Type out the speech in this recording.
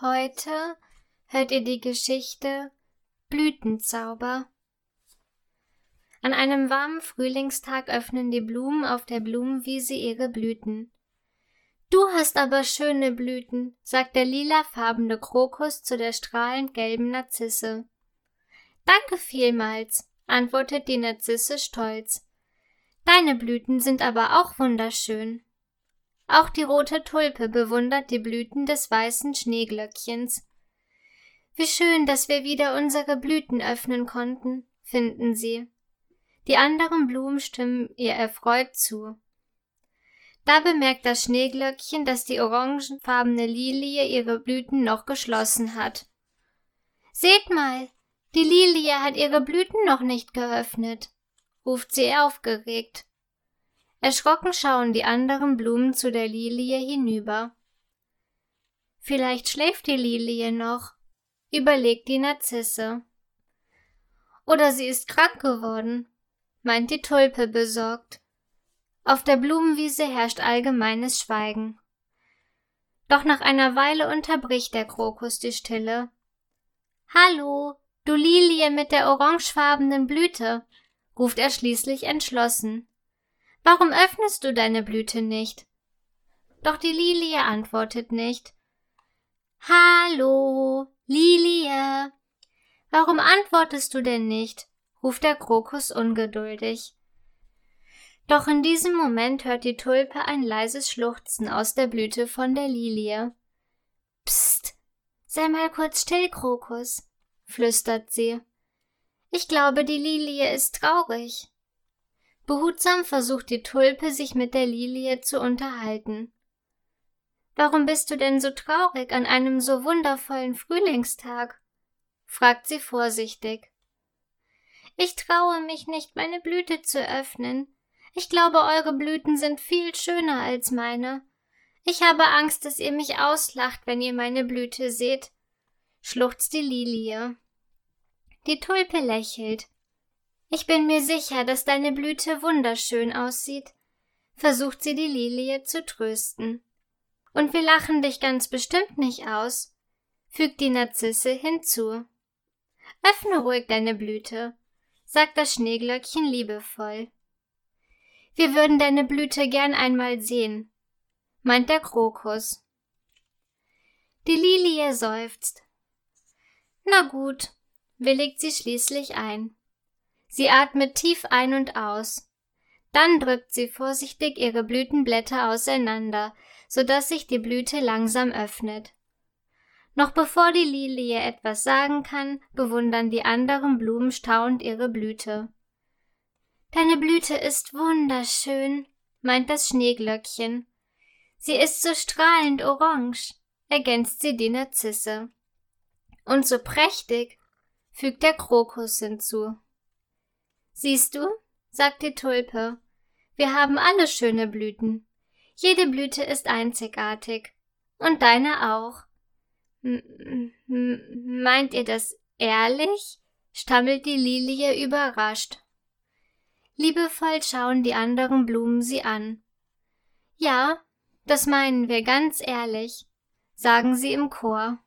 Heute hört ihr die Geschichte Blütenzauber. An einem warmen Frühlingstag öffnen die Blumen auf der Blumenwiese ihre Blüten. Du hast aber schöne Blüten, sagt der lilafarbene Krokus zu der strahlend gelben Narzisse. Danke vielmals, antwortet die Narzisse stolz. Deine Blüten sind aber auch wunderschön. Auch die rote Tulpe bewundert die Blüten des weißen Schneeglöckchens. Wie schön, dass wir wieder unsere Blüten öffnen konnten, finden sie. Die anderen Blumen stimmen ihr erfreut zu. Da bemerkt das Schneeglöckchen, dass die orangenfarbene Lilie ihre Blüten noch geschlossen hat. Seht mal, die Lilie hat ihre Blüten noch nicht geöffnet, ruft sie aufgeregt. Erschrocken schauen die anderen Blumen zu der Lilie hinüber. Vielleicht schläft die Lilie noch, überlegt die Narzisse. Oder sie ist krank geworden, meint die Tulpe besorgt. Auf der Blumenwiese herrscht allgemeines Schweigen. Doch nach einer Weile unterbricht der Krokus die Stille. Hallo, du Lilie mit der orangefarbenen Blüte, ruft er schließlich entschlossen. Warum öffnest du deine Blüte nicht? Doch die Lilie antwortet nicht. Hallo, Lilie. Warum antwortest du denn nicht? ruft der Krokus ungeduldig. Doch in diesem Moment hört die Tulpe ein leises Schluchzen aus der Blüte von der Lilie. Psst, sei mal kurz still, Krokus, flüstert sie. Ich glaube, die Lilie ist traurig. Behutsam versucht die Tulpe, sich mit der Lilie zu unterhalten. Warum bist du denn so traurig an einem so wundervollen Frühlingstag? fragt sie vorsichtig. Ich traue mich nicht, meine Blüte zu öffnen. Ich glaube, eure Blüten sind viel schöner als meine. Ich habe Angst, dass ihr mich auslacht, wenn ihr meine Blüte seht, schluchzt die Lilie. Die Tulpe lächelt. Ich bin mir sicher, dass deine Blüte wunderschön aussieht, versucht sie die Lilie zu trösten. Und wir lachen dich ganz bestimmt nicht aus, fügt die Narzisse hinzu. Öffne ruhig deine Blüte, sagt das Schneeglöckchen liebevoll. Wir würden deine Blüte gern einmal sehen, meint der Krokus. Die Lilie seufzt. Na gut, willigt sie schließlich ein. Sie atmet tief ein und aus. Dann drückt sie vorsichtig ihre Blütenblätter auseinander, so dass sich die Blüte langsam öffnet. Noch bevor die Lilie etwas sagen kann, bewundern die anderen Blumen staunend ihre Blüte. Deine Blüte ist wunderschön, meint das Schneeglöckchen. Sie ist so strahlend orange, ergänzt sie die Narzisse. Und so prächtig, fügt der Krokus hinzu. Siehst du, sagt die Tulpe, wir haben alle schöne Blüten. Jede Blüte ist einzigartig. Und deine auch. M meint ihr das ehrlich? stammelt die Lilie überrascht. Liebevoll schauen die anderen Blumen sie an. Ja, das meinen wir ganz ehrlich, sagen sie im Chor.